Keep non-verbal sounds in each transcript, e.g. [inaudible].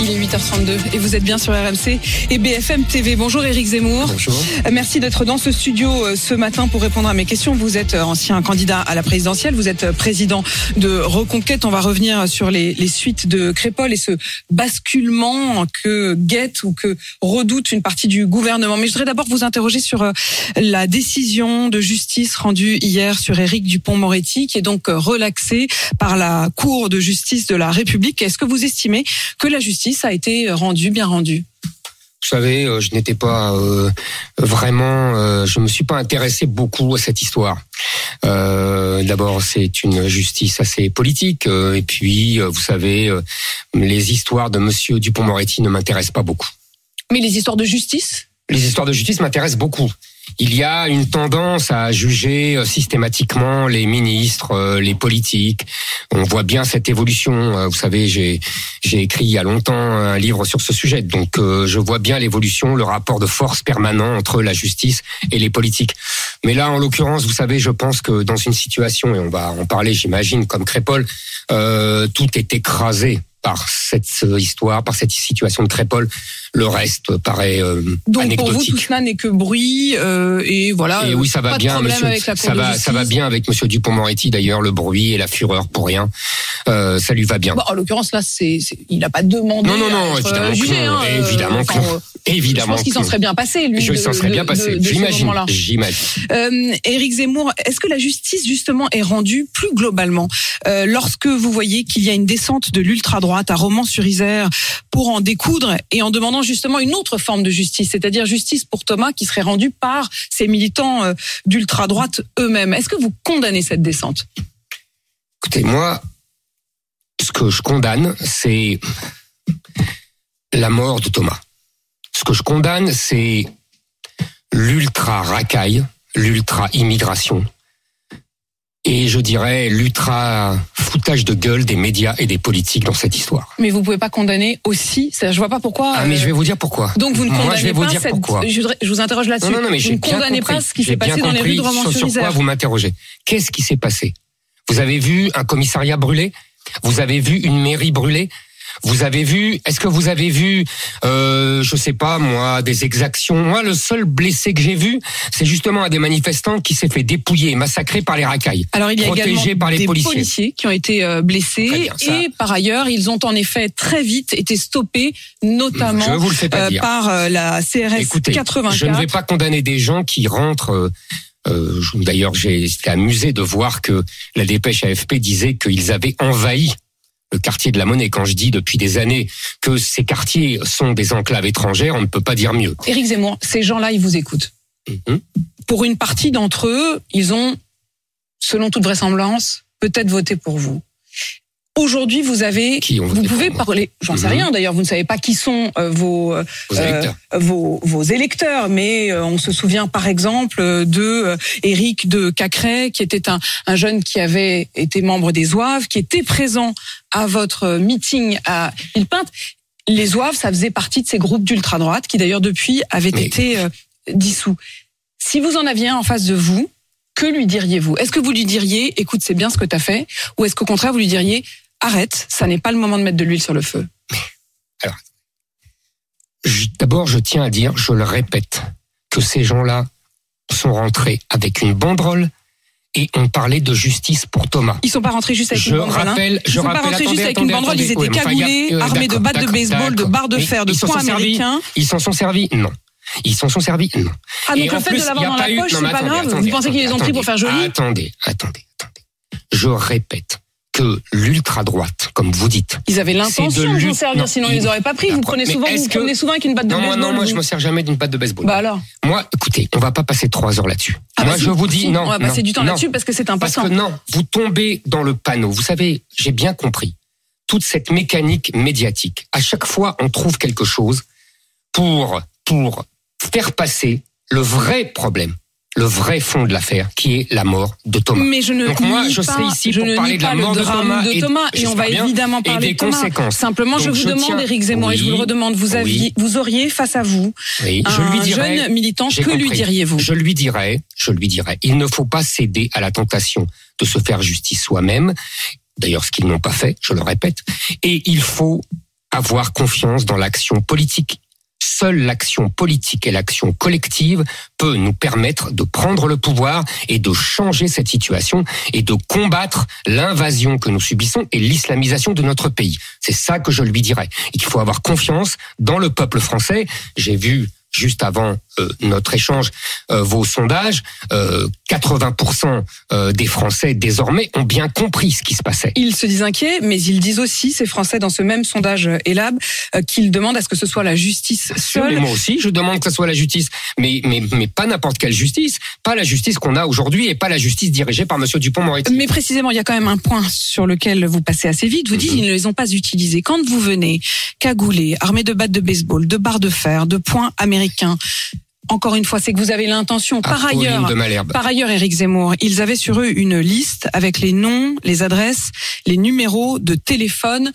Il est 8h32 et vous êtes bien sur RMC et BFM TV. Bonjour Éric Zemmour. Bonjour. Merci d'être dans ce studio euh, ce matin pour répondre à mes questions. Vous êtes euh, ancien candidat à la présidentielle, vous êtes euh, président de Reconquête. On va revenir sur les, les suites de Crépol et ce basculement que guette ou que redoute une partie du gouvernement. Mais je voudrais d'abord vous interroger sur la décision de justice rendue hier sur Éric Dupont-Moretti qui est donc relaxée par la Cour de justice de la République. Est-ce que vous estimez que la justice a été rendu, bien rendu vous savez, euh, je n'étais pas euh, vraiment, euh, je me suis pas intéressé beaucoup à cette histoire. Euh, D'abord, c'est une justice assez politique, et puis, vous savez, les histoires de Monsieur Dupont-Moretti ne m'intéressent pas beaucoup. Mais les histoires de justice? Les histoires de justice m'intéressent beaucoup il y a une tendance à juger euh, systématiquement les ministres, euh, les politiques. On voit bien cette évolution. Euh, vous savez, j'ai j'ai écrit il y a longtemps un livre sur ce sujet, donc je vois bien l'évolution, le rapport de force permanent entre la justice et les politiques. Mais là, en l'occurrence, vous savez, je pense que dans une situation, et on va en parler, j'imagine, comme Crépol, tout est écrasé par cette histoire, par cette situation de Crépol. Le reste paraît euh, Donc anecdotique. pour vous, tout cela n'est que bruit euh, et voilà. Et oui, ça va pas bien, monsieur. ça va, ça va bien avec Monsieur Dupont-Moretti d'ailleurs, le bruit et la fureur pour rien. Euh, ça lui va bien. Bon, en l'occurrence, là, c'est, c'est- il n'a pas demandé. non, non, non, évidemment jugé, non. hein, euh, évidemment que enfin, non. euh, Je Évidemment pense qu'il s'en serait bien passé, lui. Je de- s'en serait bien passé. de J'imagine. Euh, Éric Zemmour, est-ce que la justice justement est rendue plus globalement euh, lorsque vous voyez qu'il y a une descente de l'ultra droite à Romans-sur-Isère pour en découdre et en demandant justement une autre forme de justice, c'est-à-dire justice pour Thomas qui serait rendue par ces militants d'ultra droite eux-mêmes? Est-ce que vous condamnez cette descente? Écoutez, moi, ce que je condamne, c'est la mort de Thomas. Ce que je condamne, c'est l'ultra racaille, l'ultra immigration. Et je dirais l'ultra foutage de gueule des médias et des politiques dans cette histoire. Mais vous pouvez pas condamner aussi. c'est- Je vois pas pourquoi. Ah, mais euh, je vais vous dire pourquoi. Donc vous ne Moi, condamnez je vais vous pas dire cette. pourquoi. Je, vous interroge là-dessus. Non, non, non, mais vous ne condamnez compris. pas ce qui s'est passé dans les rues de sur- Sur quoi vous m'interrogez Qu'est-ce qui s'est passé? Vous avez vu un commissariat brûlé? Vous avez vu une mairie brûlée vous avez vu Est-ce que vous avez vu euh, Je sais pas moi des exactions? Moi, le seul blessé que j'ai vu, c'est justement un des manifestants qui s'est fait dépouiller, massacré par les racailles. Alors il y a également par les des policiers. qui ont été euh, blessés bien, ça. et par ailleurs ils ont en effet très vite été stoppés, notamment euh, par euh, la CRS Écoutez, 84. je ne vais pas condamner des gens qui rentrent. euh, euh, D'ailleurs, j'ai été amusé de voir que la dépêche AFP disait qu'ils avaient envahi le quartier de la Monnaie. Quand je dis depuis des années que ces quartiers sont des enclaves étrangères, on ne peut pas dire mieux. Éric Zemmour, ces gens-là ils vous écoutent. Mhm. Pour une partie d'entre eux, ils ont, selon toute vraisemblance, peut-être voté pour vous. Aujourd'hui, vous avez, Qui vous pouvez parler, j'en sais Mhm. rien d'ailleurs, vous ne savez pas qui sont euh, vos, euh, Vos euh, électeurs. vos, vos électeurs, mais euh, on se souvient par exemple de Éric de Cacré, qui était un, un jeune qui avait été membre des Zouaves, qui était présent à votre meeting à Villepinte. Les Zouaves, ça faisait partie de ces groupes d'ultra-droite qui d'ailleurs depuis avaient Mais- été dissous. Si vous en aviez un en face de vous, que lui diriez-vous? Est-ce que vous lui diriez, écoute, c'est bien ce que tu as fait? Ou est-ce qu'au contraire, vous lui diriez, arrête, ça n'est pas le moment de mettre de l'huile sur le feu Je- D'abord, je tiens à dire, je le répète, que ces gens-là sont rentrés avec une banderole et ont parlé de justice pour Thomas. Ils sont pas rentrés juste avec Je une banderole. hein. rappelle, Ils je sont pas rentrés juste attendez, avec une attendez, banderole, ils étaient enfin, cagoulés, euh, armés de battes de baseball, de barres de fer, de poings servis. américains. Ils s'en sont servis Non. Ils s'en sont servis Non. Ah, Et donc le fait plus, de l'avoir dans la eu- poche, c'est pas grave. Vous pensez qu'ils les ont pris pour faire joli Attendez, attendez, attendez. Je répète que l'ultra-droite, comme vous dites. Ils avaient l'intention de s'en servir, non, sinon il- ils les auraient pas pris. Vous prenez souvent, est-ce vous que- prenez souvent avec une batte de Non, moi, baseball. non, moi, je vous. me sers jamais d'une batte de baseball. Bah alors. Moi, écoutez, on va pas passer trois heures là-dessus. Ah moi, bah je si, vous dis si, non. On va non, passer du temps non. là-dessus parce que c'est Parce important. que non, vous tombez dans le panneau. Vous savez, j'ai bien compris toute cette mécanique médiatique. À chaque fois, on trouve quelque chose pour pour faire passer le vrai problème, le vrai fond de l'affaire, qui est la mort de Thomas. Mais je ne Donc moi, je serai ici je pour ne parler de la mort de Thomas de et- Thomas et, on va bien, évidemment parler des de Thomas. conséquences. Simplement, je vous je demande, Éric Zemmour, et je vous le Oui. redemande, vous aviez, Oui. vous auriez face à vous Oui, je un lui dirais, jeune militant, que lui diriez-vous? Je lui dirais, je lui dirais, il ne faut pas céder à la tentation de se faire justice soi-même. D'ailleurs, ce qu'ils n'ont pas fait, je le répète. Et il faut avoir confiance dans l'action politique. Seule l'action politique et l'action collective peut nous permettre de prendre le pouvoir et de changer cette situation et de combattre l'invasion que nous subissons et l'islamisation de notre pays. C'est ça que je lui dirais. Et qu'il faut avoir confiance dans le peuple français. J'ai vu juste avant euh, notre échange euh, vos sondages, euh, 80% euh, des Français désormais ont bien compris ce qui se passait. Ils se disent inquiets, mais ils disent aussi, ces Français, dans ce même sondage Elab, qu'ils demandent à ce que ce soit la justice mais seule. moi aussi, je demande que ce soit la justice, mais mais mais pas n'importe quelle justice, pas la justice qu'on a aujourd'hui et pas la justice dirigée par Monsieur Dupont-Moretti. Mais précisément, il y a quand même un point sur lequel vous passez assez vite. Vous dites Mhm. ils ne les ont pas utilisés. Quand vous venez cagoulé, armé de battes de baseball, de barres de fer, de poings américains, encore une fois, c'est que vous avez l'intention. Par ailleurs. Par ailleurs, Éric Zemmour, ils avaient sur eux une liste avec les noms, les adresses, les numéros de téléphone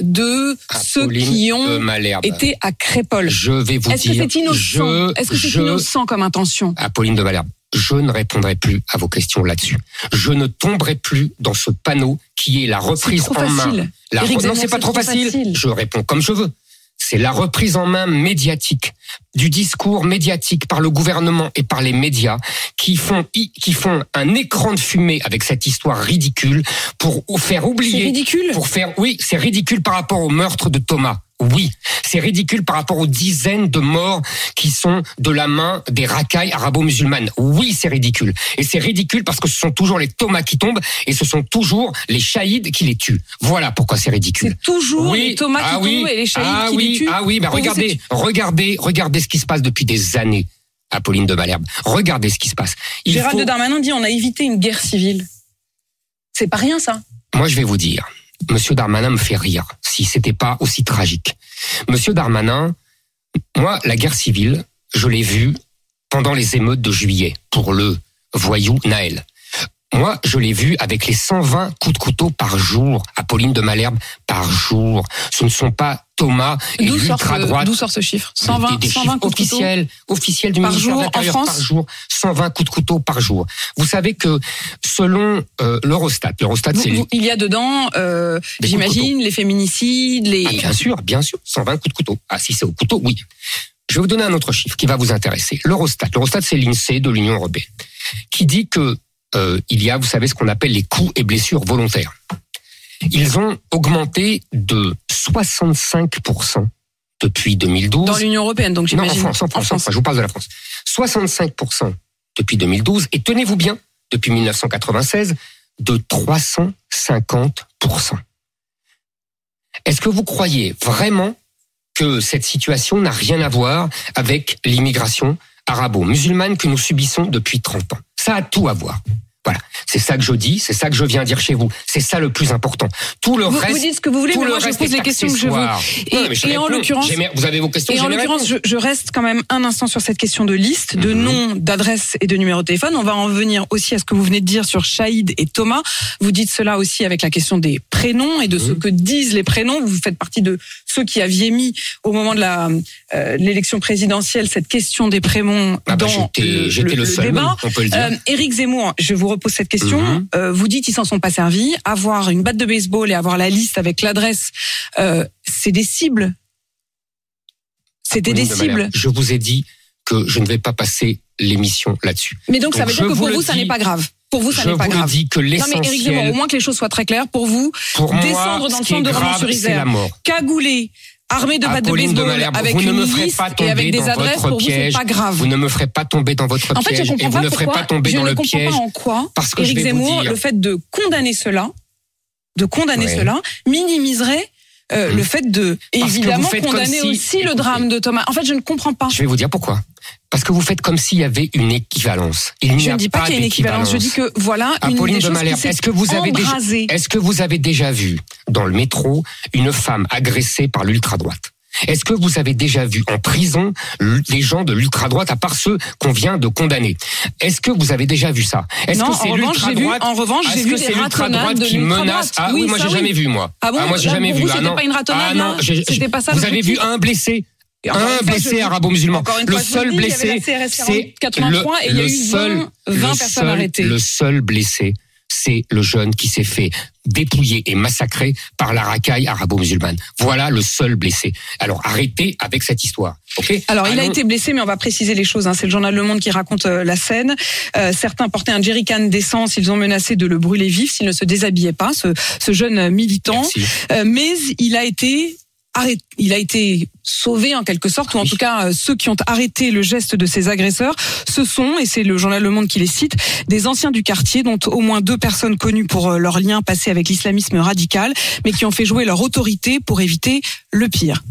de ceux qui ont Malherbe. été à Crépole. Je vais vous Est-ce que c'est innocent je- Est-ce que c'est innocent comme intention Apolline de Malherbe, je ne répondrai plus à vos questions là-dessus. Je ne tomberai plus dans ce panneau qui est la reprise trop en main. La Éric re- non, Zemmour, c'est pas c'est trop trop facile. facile. Je réponds comme je veux. C'est la reprise en main médiatique du discours médiatique par le gouvernement et par les médias qui font qui font un écran de fumée avec cette histoire ridicule pour faire C'est oublier ridicule? pour faire oui, c'est ridicule par rapport au meurtre de Thomas. Oui, c'est ridicule par rapport aux dizaines de morts qui sont de la main des racailles arabo-musulmanes. Oui, c'est ridicule. Et c'est ridicule parce que ce sont toujours les Thomas qui tombent et ce sont toujours les shahids qui les tuent. Voilà pourquoi c'est ridicule. C'est toujours les Thomas ah qui oui, tombent et les shahids ah qui oui, les tuent? Ah oui, bah Pour vous, regardez, regardez, regardez ce qui se passe depuis des années. Apolline de Malherbe. Regardez ce qui se passe. Il Gérald faut- Darmanin dit on a évité une guerre civile. C'est pas rien ça. Moi, je vais vous dire, Monsieur Darmanin me fait rire, si c'était pas aussi tragique. Monsieur Darmanin, moi, la guerre civile, je l'ai vue pendant les émeutes de juillet pour le voyou Naël. Moi, je l'ai vu avec les 120 coups de couteau par jour, Apolline de Malherbe, par jour. Ce ne sont pas Thomas et l'ultra-droite. d'où sort ce chiffre 120, des, des 120 chiffres coups de couteau officiels, officiels du Par ministère jour, de en l'Intérieur France par jour, 120 coups de couteau par jour. Vous savez que selon euh, l'Eurostat, l'Eurostat c'est il y a dedans, euh, de j'imagine, les féminicides, les. Ah, bien sûr, bien sûr, 120 coups de couteau. Ah, si c'est au couteau, oui. Je vais vous donner un autre chiffre qui va vous intéresser. L'Eurostat, l'Eurostat, c'est l'INSEE de l'Union européenne, qui dit que euh, il y a, vous savez, ce qu'on appelle les coups et blessures volontaires. Ils ont augmenté de 65% depuis 2012. Dans l'Union européenne, donc non, en j'imagine. France, en France, en France. Je vous parle de la France. 65% depuis 2012 et tenez-vous bien, depuis 1996, de 350%. Est-ce que vous croyez vraiment que cette situation n'a rien à voir avec l'immigration arabo-musulmane que nous subissons depuis 30 ans? Ça a tout à voir. Voilà, c'est ça que je dis, c'est ça que je viens dire chez vous. C'est ça le plus important. Tout le Vous, reste, vous dites ce que vous voulez, mais moi je pose les questions que je veux. Et- Non, mais je et en l'occurrence- vous avez vos questions. Et en l'occurrence, je, je reste quand même un instant sur cette question de liste, de Mhm. nom, d'adresse et de numéro de téléphone. On va en venir aussi à ce que vous venez de dire sur Shahid et Thomas. Vous dites cela aussi avec la question des prénoms et de ce Mhm. que disent les prénoms. Vous faites partie de ceux qui aviez mis au moment de la euh, l'élection présidentielle cette question des prénoms Ah bah, dans le, le, le seul, débat. même, on peut le dire. Euh, Éric Zemmour, je vous repose cette question. Mhm. Euh, vous dites ils s'en sont pas servis. Avoir une batte de baseball et avoir la liste avec l'adresse, euh, c'est des cibles. C'était des de Malherbe, cibles. Je vous ai dit que je ne vais pas passer l'émission là-dessus. Mais donc, ça Donc, veut dire je que pour vous vous, ça n'est pas grave. Pour vous, ça je n'est pas vous grave. dis que Non mais Éric Zemmour, au l'essentiel, moins que les choses soient très claires pour vous. pour descendre moi, dans le centre de Romans-sur-Isère. c'est la mort. Cagoulé, armé de battes de de baseball, Malherbe, avec vous ne une me ferez pas et tomber avec des adresses, pour vous, c'est pas grave. Vous ne me ferez pas tomber dans votre En fait, je piège et comprends vous pas ne ferez pas tomber je dans ne le comprends piège. pas en quoi Parce que je Éric vous Zemmour, dire- le fait de condamner cela, de condamner Ouais. cela minimiserait euh, Mmh. le fait de Parce évidemment condamner si- aussi le drame de Thomas. En fait, je ne comprends pas. Je vais vous dire pourquoi. Parce que vous faites comme s'il y avait une équivalence. Il Je ne dis pas qu'il y a une équivalence. Je dis que voilà une Apolline des de choses qui est-ce que vous avez déjà, est-ce que vous avez déjà vu dans le métro une femme agressée par l'ultra-droite? Est-ce que vous avez déjà vu en prison les gens de l'ultra-droite, à part ceux qu'on vient de condamner? Est-ce que vous avez déjà vu ça? Est-ce Non, que c'est l'ultra-droite en revanche, j'ai vu des ratonnades de qui menace? Ah Oui, moi j'ai jamais vu moi. Ah bon moi j'ai Là, jamais vu. vous, ah c'était pas une ratonnade, Ah non, C'était pas ça, Vous avez vu un blessé un blessé arabo-musulman. Le seul blessé, c'est 83 et il y a le eu seul, 20, 20 le personnes arrêtées. Le seul blessé, c'est le jeune qui s'est fait dépouiller et massacrer par la racaille arabo-musulmane. Voilà le seul blessé. Alors arrêtez avec cette histoire. Alors, il a été blessé, mais on va préciser les choses. hein. C'est le journal Le Monde qui raconte euh, la scène. Euh, certains portaient un jerrycan d'essence. Ils ont menacé de le brûler vif s'il ne se déshabillait pas, ce, ce jeune militant. Euh, mais il a été arrêté, il a été sauvé en quelque sorte, ou en Oui. tout cas euh, ceux qui ont arrêté le geste de ces agresseurs, ce sont, et c'est le journal Le Monde qui les cite, des anciens du quartier, dont au moins deux personnes connues pour euh, leur lien passé avec l'islamisme radical, mais qui ont fait jouer leur autorité pour éviter le pire,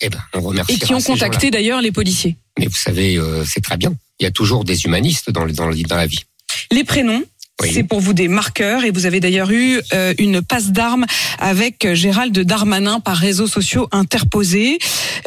Eh ben, on remercie. et qui ont contacté d'ailleurs les policiers. Mais vous savez, euh, c'est très bien. Il y a toujours des humanistes dans, le- dans, le- dans la vie. Les prénoms, C'est pour vous des marqueurs et vous avez d'ailleurs eu euh, une passe d'armes avec Gérald Darmanin par réseaux sociaux interposés.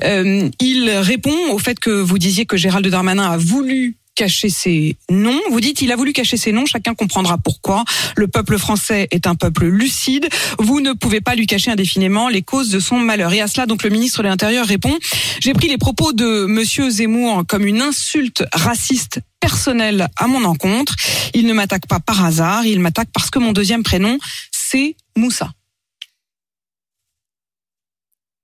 Euh, il répond au fait que vous disiez que Gérald Darmanin a voulu cacher ses noms. Vous dites il a voulu cacher ses noms, chacun comprendra pourquoi. Le peuple français est un peuple lucide. Vous ne pouvez pas lui cacher indéfiniment les causes de son malheur. Et à cela, donc, le ministre de l'Intérieur répond J'ai pris les propos de Monsieur Zemmour comme une insulte raciste personnelle à mon encontre. Il ne m'attaque pas par hasard, il m'attaque parce que mon deuxième prénom, c'est Moussa.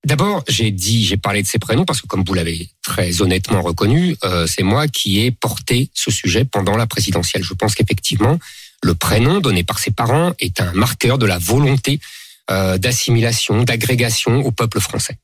D'abord, j'ai dit, j'ai parlé de ces prénoms parce que, comme vous l'avez très honnêtement reconnu, euh, c'est moi qui ai porté ce sujet pendant la présidentielle. Je pense qu'effectivement, le prénom donné par ses parents est un marqueur de la volonté euh, d'assimilation, d'agrégation au peuple français.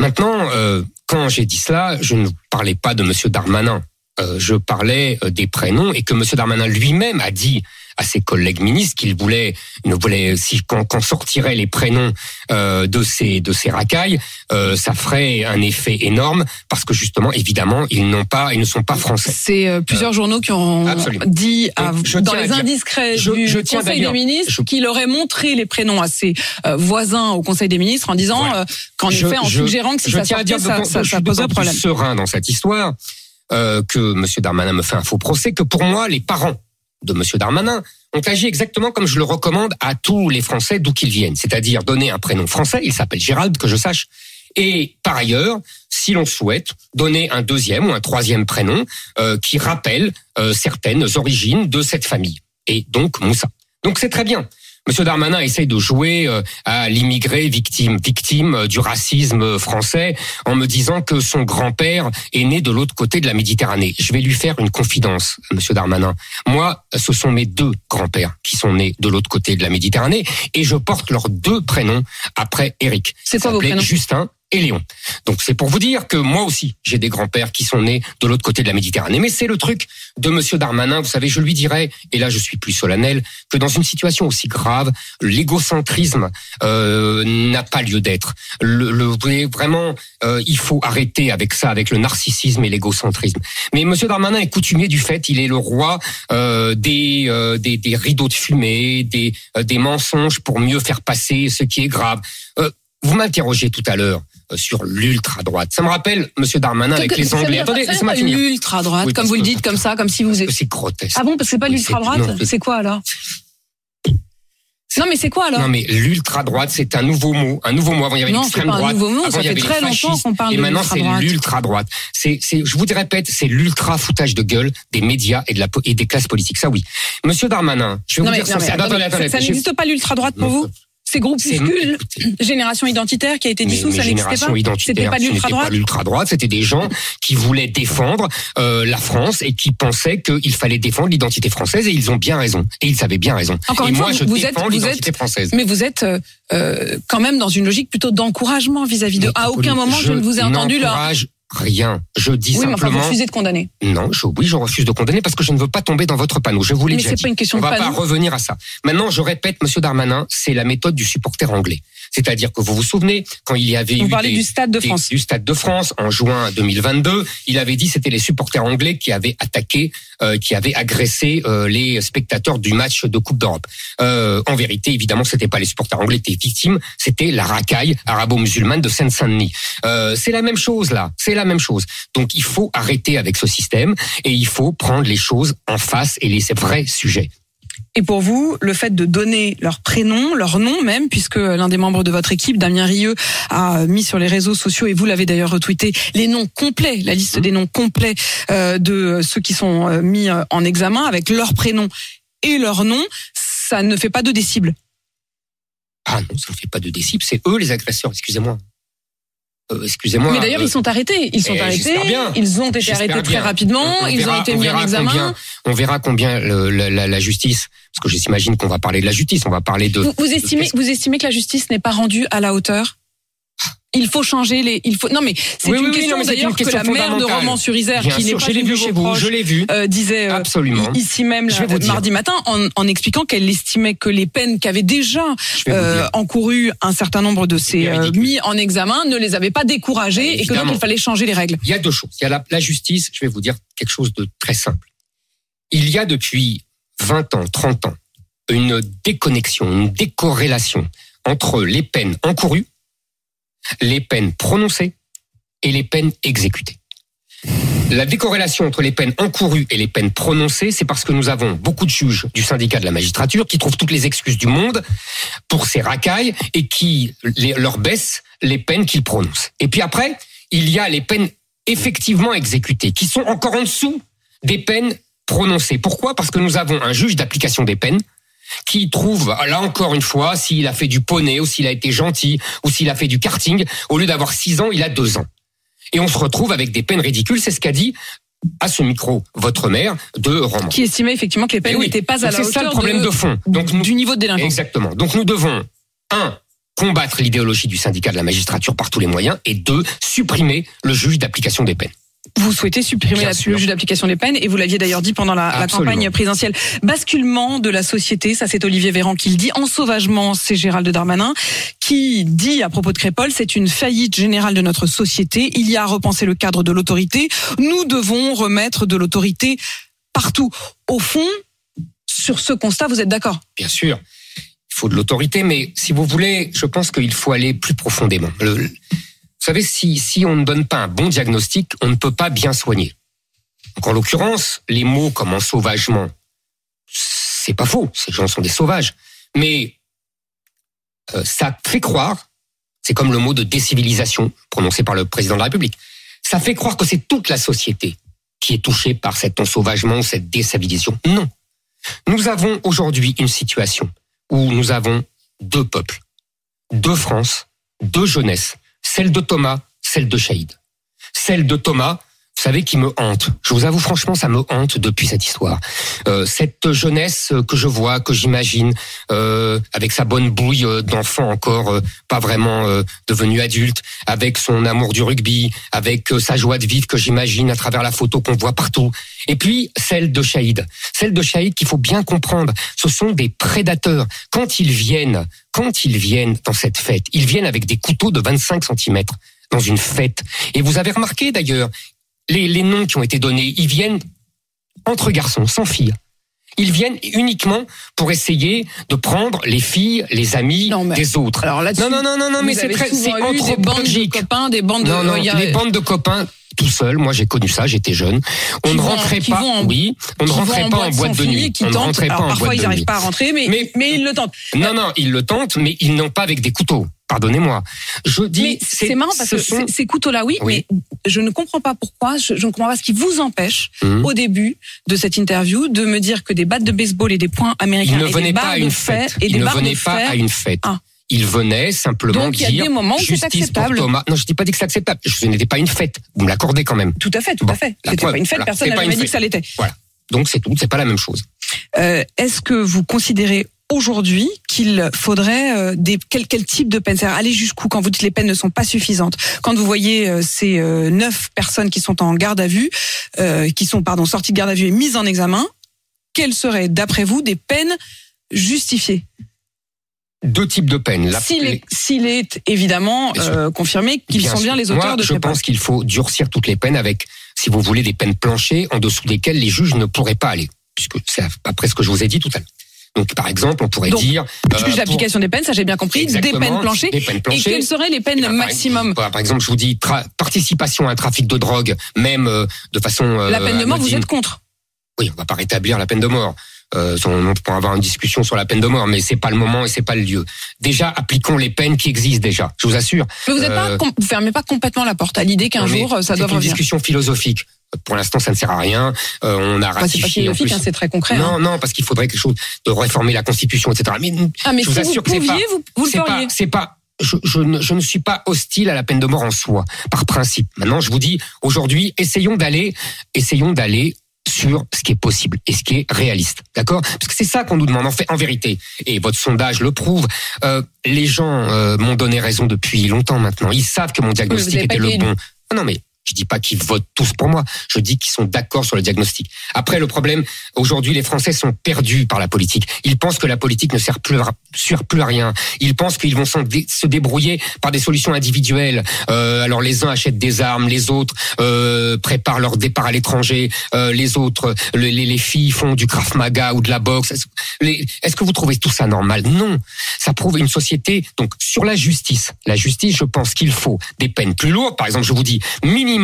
Maintenant, euh, quand j'ai dit cela, je ne parlais pas de Monsieur Darmanin. Euh, je parlais euh, des prénoms et que Monsieur Darmanin lui-même a dit à ses collègues ministres qu'il voulait, ne voulait, si quand, quand sortiraient les prénoms euh, de ces de ces racailles, euh, ça ferait un effet énorme parce que justement, évidemment, ils n'ont pas, ils ne sont pas français. C'est euh, plusieurs journaux qui ont absolument. dit à- dans les indiscrets je- du je tiens Conseil des ministres je- qu'il aurait montré les prénoms à ses voisins au Conseil des ministres en disant Voilà. qu'en effet, en suggérant que si je ça sortait, ça, ça, je ça suis posait d'autant problème. serein dans cette histoire euh, que Monsieur Darmanin me fait un faux procès que pour moi, les parents de Monsieur Darmanin ont agi exactement comme je le recommande à tous les Français d'où qu'ils viennent, c'est-à-dire donner un prénom français, il s'appelle Gérald, que je sache, et par ailleurs, si l'on souhaite, donner un deuxième ou un troisième prénom euh, qui rappelle euh, certaines origines de cette famille, et donc Moussa. Donc c'est très bien. Monsieur Darmanin essaye de jouer euh, à l'immigré victime, victime euh, du racisme français, en me disant que son grand-père est né de l'autre côté de la Méditerranée. Je vais lui faire une confidence, Monsieur Darmanin. Moi, ce sont mes deux grands-pères qui sont nés de l'autre côté de la Méditerranée, et je porte leurs deux prénoms après Eric. C'est quoi vos prénoms? Justin et Léon. Donc c'est pour vous dire que moi aussi, j'ai des grands-pères qui sont nés de l'autre côté de la Méditerranée. Mais c'est le truc de Monsieur Darmanin. Vous savez, je lui dirais, et là je suis plus solennel, que dans une situation aussi grave, l'égocentrisme euh, n'a pas lieu d'être. Le, le- vraiment, euh, il faut arrêter avec ça, avec le narcissisme et l'égocentrisme. Mais Monsieur Darmanin est coutumier du fait, il est le roi euh, des, euh, des des rideaux de fumée, des euh, des mensonges pour mieux faire passer ce qui est grave. Euh, vous m'interrogez tout à l'heure sur l'ultra droite. Ça me rappelle Monsieur Darmanin avec les Anglais. Attendez, laissez-moi finir. L'ultra droite, Oui, comme vous le dites comme ça, comme si vous. C'est grotesque. Ah bon, parce que c'est pas Oui, l'ultra c'est- quoi alors Non, mais c'est quoi alors Non mais l'ultra droite c'est un nouveau mot, un nouveau mot. Avant il y avait l'extrême c'est pas un droite, nouveau mot, avant ça il y fait très longtemps qu'on parle et de maintenant c'est l'ultra-droite. l'ultra droite. C'est, je vous le répète, c'est l'ultra foutage de gueule des médias et de la et des classes politiques. Ça oui. Monsieur Darmanin, je vais Non, vous mais, dire non, ça. mais Attendez, attendez, attendez, ça je- n'existe pas l'ultra droite pour Non, vous C'est groupuscule, écoutez, [clears throat] génération identitaire qui a été mais ça n'existait pas. C'était pas de ce n'était l'ultra pas droite. l'ultra droite, c'était des gens qui voulaient défendre euh, la France et qui pensaient qu'il fallait défendre l'identité française et ils ont bien raison et ils avaient bien raison. Encore et une moi fois, je vous défends l'identité française. Mais vous êtes euh, euh, quand même dans une logique plutôt d'encouragement vis-à-vis de. Mais À aucun moment je, ne vous ai entendu là. Rien. Je dis Oui, mais enfin, vous simplement. refusez de condamner. Non, je, oui, je refuse de condamner parce que je ne veux pas tomber dans votre panneau. Je vous l'ai Mais déjà c'est dit. pas une question On va pas revenir à ça. Maintenant, je répète, Monsieur Darmanin, c'est la méthode du supporter anglais. C'est-à-dire que vous vous souvenez quand il y avait Vous eu des- du Stade de des- France. du Stade de France en juin 2022, il avait dit c'était les supporters anglais qui avaient attaqué, euh, qui avaient agressé euh, les spectateurs du match de Coupe d'Europe. Euh, en vérité, évidemment, c'était pas les supporters anglais qui étaient victimes, c'était la racaille arabo-musulmane de Seine-Saint-Denis. Euh, c'est la même chose là, c'est la même chose. Donc il faut arrêter avec ce système et il faut prendre les choses en face et les vrais sujets. Et pour vous, le fait de donner leur prénom, leur nom même, puisque l'un des membres de votre équipe, Damien Rieu, a mis sur les réseaux sociaux, et vous l'avez d'ailleurs retweeté, les noms complets, la liste des noms complets euh, de ceux qui sont euh, mis euh, en examen, avec leur prénom et leur nom, ça ne fait pas de décible. Ah non, ça ne fait pas de décible, c'est eux les agresseurs, excusez-moi. Euh, excusez-moi. Mais d'ailleurs, euh, ils sont arrêtés. Ils sont eh, arrêtés. bien. Ils ont été arrêtés très rapidement. On ils verra- ont été mis en examen. combien- on verra combien le- la, la- la justice, parce que j'imagine qu'on va parler de la justice, on va parler de. Vous, vous estimez, qu'est-ce- vous estimez que la justice n'est pas rendue à la hauteur? Il faut changer les. Il faut. Non, mais c'est Oui, une oui, question d'ailleurs que la maire de fondamentale. Romans-sur-Isère, Bien qui n'est pas chez vous, proches, je l'ai vu. euh, disait euh, Absolument. ici même Je vais là, dire. mardi matin en, en expliquant qu'elle estimait que les peines qu'avaient déjà euh, dire. encouru un certain nombre de ces euh, mis en examen ne les avaient pas découragés et que donc il fallait changer les règles. Il y a deux choses. Il y a la, la justice, je vais vous dire quelque chose de très simple. Il y a depuis 20 ans, 30 ans, une déconnexion, une décorrélation entre les peines encourues, les peines prononcées et les peines exécutées. La décorrélation entre les peines encourues et les peines prononcées, c'est parce que nous avons beaucoup de juges du syndicat de la magistrature qui trouvent toutes les excuses du monde pour ces racailles et qui leur baissent les peines qu'ils prononcent. Et puis après, il y a les peines effectivement exécutées qui sont encore en dessous des peines prononcées. Pourquoi? Parce que nous avons un juge d'application des peines qui trouve, là encore une fois, s'il a fait du poney ou s'il a été gentil ou s'il a fait du karting, au lieu d'avoir six ans, il a deux ans. Et on se retrouve avec des peines ridicules. C'est ce qu'a dit à ce micro votre maire de Romans. Qui estimait effectivement que les peines Eh oui. n'étaient pas à la C'est ça le hauteur problème de- de, fond. Donc nous, du niveau de délinquance. exactement. Donc nous devons un combattre l'idéologie du syndicat de la magistrature par tous les moyens et deux supprimer le juge d'application des peines. Vous souhaitez supprimer la, le juge d'application des peines et vous l'aviez d'ailleurs dit pendant la, campagne présidentielle. Basculement de la société, ça c'est Olivier Véran qui le dit. En sauvagement, c'est Gérald Darmanin qui dit à propos de Crépol, c'est une faillite générale de notre société. Il y a à repenser le cadre de l'autorité. Nous devons remettre de l'autorité partout. Au fond, sur ce constat, vous êtes d'accord? Bien sûr, il faut de l'autorité, mais si vous voulez, je pense qu'il faut aller plus profondément. Le- savez, si, si on ne donne pas un bon diagnostic, on ne peut pas bien soigner. Donc, en l'occurrence, les mots comme ensauvagement, c'est pas faux, ces gens sont des sauvages. Mais euh, ça fait croire, c'est comme le mot de décivilisation prononcé par le président de la République, ça fait croire que c'est toute la société qui est touchée par cet ensauvagement, cette décivilisation. Non. Nous avons aujourd'hui une situation où nous avons deux peuples, deux France, deux jeunesses, celle de Thomas, celle de Chaïd. Celle de Thomas, vous savez, qui me hante. Je vous avoue franchement, ça me hante depuis cette histoire. Euh, cette jeunesse que je vois, que j'imagine, euh, avec sa bonne bouille euh, d'enfant encore euh, pas vraiment euh, devenu adulte, avec son amour du rugby, avec euh, sa joie de vivre que j'imagine à travers la photo qu'on voit partout. Et puis celle de Chaïd, celle de Chaïd qu'il faut bien comprendre, ce sont des prédateurs. Quand ils viennent, quand ils viennent dans cette fête, ils viennent avec des couteaux de 25 cm dans une fête. Et vous avez remarqué d'ailleurs, les, les noms qui ont été donnés, ils viennent entre garçons, sans filles. Ils viennent uniquement pour essayer de prendre les filles, les amis Non, mais- des autres. Alors là-dessus, non, non, non, non, non, mais c'est très, c'est eu des bandes de copains, des bandes de. Non, non, a- les bandes de copains tout seul. Moi, j'ai connu ça. J'étais jeune. On Qui ne rentrait pas. en- oui, on ne rentrait pas en boîte de nuit. Qui On ne rentrait pas en parfois, ils n'arrivent pas à rentrer, mais, Mais- mais, ils le tentent. Non, non, ils le tentent, mais ils n'ont pas avec des couteaux. Pardonnez-moi. Je dis. C'est marrant parce ce que sont- ces- couteaux-là, oui, Oui. mais je ne comprends pas pourquoi, je, je ne comprends pas ce qui vous empêche, Hum. au début de cette interview, de me dire que des battes de baseball et des points américains Ils ne venaient pas à une fête. et Ils des ne de pas à une fête. Ils venaient simplement Donc, il y a dire des moments où c'est justice pour acceptable. Thomas. Non, je dis pas dit que c'est acceptable. Ce n'était pas une fête. Vous me l'accordez quand même. Tout à fait, tout Bon, à fait. C'était pas une fête, voilà. personne C'est n'a pas jamais une dit que ça l'était. Voilà. Donc c'est tout. C'est pas la même chose. Euh, Est-ce que vous considérez aujourd'hui qu'il faudrait euh, des quel, quel type de peine C'est-à-dire aller jusqu'où quand vous dites les peines ne sont pas suffisantes? Quand vous voyez euh, ces euh, neuf personnes qui sont en garde à vue, euh, qui sont pardon sorties de garde à vue et mises en examen, quelles seraient d'après vous des peines justifiées? Deux types de peines. S'il est, s'il est évidemment euh, confirmé qu'ils sont bien les auteurs Moi, de je pense qu'il faut durcir toutes les peines avec, si vous voulez, des peines planchées en dessous desquelles les juges ne pourraient pas aller, puisque c'est après ce que je vous ai dit tout à l'heure. Donc, par exemple, on pourrait Donc, dire Plus euh, pour- l'application des peines, ça j'ai bien compris, des peines planchées. des peines Et planchées. quelles seraient les peines Eh ben, maximum Par exemple, je vous dis participation à un trafic de drogue, même euh, de façon. euh, La peine de mort, vous êtes contre Oui, on va pas rétablir la peine de mort. Euh, on pourra avoir une discussion sur la peine de mort, mais c'est pas le moment et c'est pas le lieu. Déjà, appliquons les peines qui existent déjà. Je vous assure. Mais vous pas, Euh, fermez pas complètement la porte à l'idée qu'un jour euh, ça c'est doit une revenir. discussion philosophique. Pour l'instant, ça ne sert à rien. Euh, on a c'est ratifié hein, c'est très concret. hein. non, non, parce qu'il faudrait quelque chose de réformer la Constitution, etc. Mais Ah, mais je si vous assure vous que c'est vous, vous le c'est feriez. pas, c'est pas. Je, je, ne, je ne suis pas hostile à la peine de mort en soi, par principe. Maintenant, je vous dis, aujourd'hui, essayons d'aller, essayons d'aller sur ce qui est possible et ce qui est réaliste, d'accord? Parce que c'est ça qu'on nous demande en fait, en vérité. Et votre sondage le prouve. Euh, les gens euh, m'ont donné raison depuis longtemps maintenant. Ils savent que mon diagnostic était le bon. Ah non, mais je dis pas qu'ils votent tous pour moi. Je dis qu'ils sont d'accord sur le diagnostic. Après, le problème, aujourd'hui, les Français sont perdus par la politique. Ils pensent que la politique ne sert plus, à- rien. Ils pensent qu'ils vont se débrouiller par des solutions individuelles. Euh, alors, les uns achètent des armes, les autres euh, préparent leur départ à l'étranger, euh, les autres, le- les, les filles font du krav maga ou de la boxe. Est-ce est-ce que vous trouvez tout ça normal? Non. Ça prouve une société. Donc, sur la justice, la justice, je pense qu'il faut des peines plus lourdes. Par exemple, je vous dis minimum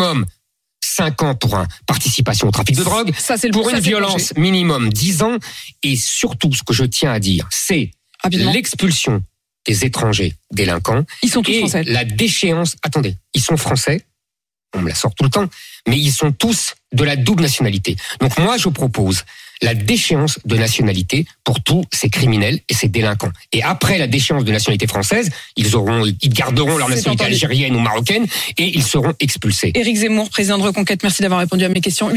5 ans pour un participation au trafic de drogue. Ça, c'est le Pour ça, une violence, minimum 10 ans. Et surtout, ce que je tiens à dire, c'est Rapidement. l'expulsion des étrangers délinquants Ils sont tous et français. la déchéance. Attendez, ils sont français, on me la sort tout le temps, mais ils sont tous de la double nationalité. Donc moi, je propose la déchéance de nationalité pour tous ces criminels et ces délinquants. Et après la déchéance de nationalité française, ils auront, ils garderont leur nationalité entendu. algérienne ou marocaine et ils seront expulsés. Éric Zemmour, président de Reconquête, merci d'avoir répondu à mes questions.